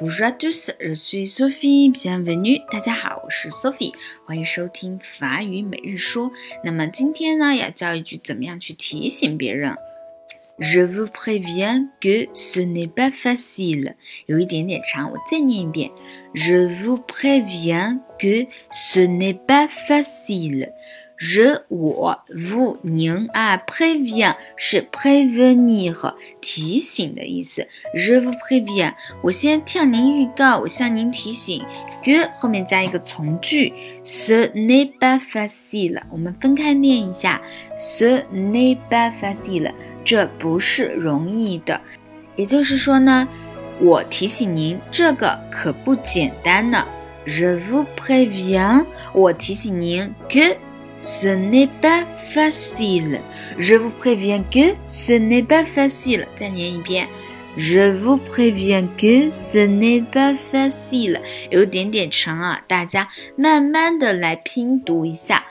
Bonjour à tous, je suis Sophie. Bienvenue，大家好，我是 Sophie，欢迎收听法语每日说。那么今天呢，要教一句怎么样去提醒别人。Je vous préviens que ce n'est pas facile，有一点点长，我再念一遍。Je vous préviens que ce n'est pas facile。Je 我 vous 您啊，prévient 是 prévenir 提醒的意思。Je vous préviens，我先向您预告，我向您提醒。que 后面加一个从句，ce n'est pas facile。我们分开念一下，ce n'est pas facile，这不是容易的。也就是说呢，我提醒您，这个可不简单呢。Je vous préviens，我提醒您，que Ce n'est pas facile. Je vous préviens que ce n'est pas facile. 再念一遍。Je vous préviens que ce n'est pas facile. 有点点长啊，大家慢慢的来拼读一下。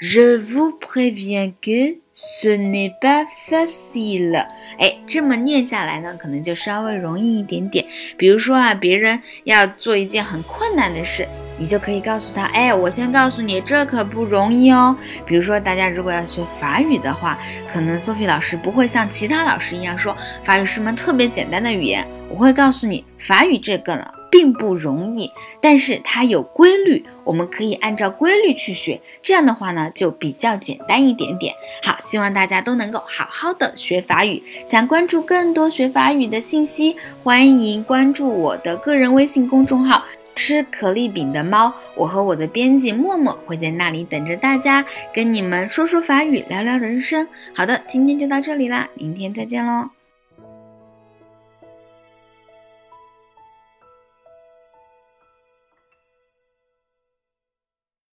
Je vous préviens que ce n'est pas facile。哎，这么念下来呢，可能就稍微容易一点点。比如说啊，别人要做一件很困难的事，你就可以告诉他，哎，我先告诉你，这可不容易哦。比如说，大家如果要学法语的话，可能 Sophie 老师不会像其他老师一样说法语是门特别简单的语言，我会告诉你，法语这个呢。并不容易，但是它有规律，我们可以按照规律去学。这样的话呢，就比较简单一点点。好，希望大家都能够好好的学法语。想关注更多学法语的信息，欢迎关注我的个人微信公众号“吃可丽饼的猫”。我和我的编辑默默会在那里等着大家，跟你们说说法语，聊聊人生。好的，今天就到这里啦，明天再见喽。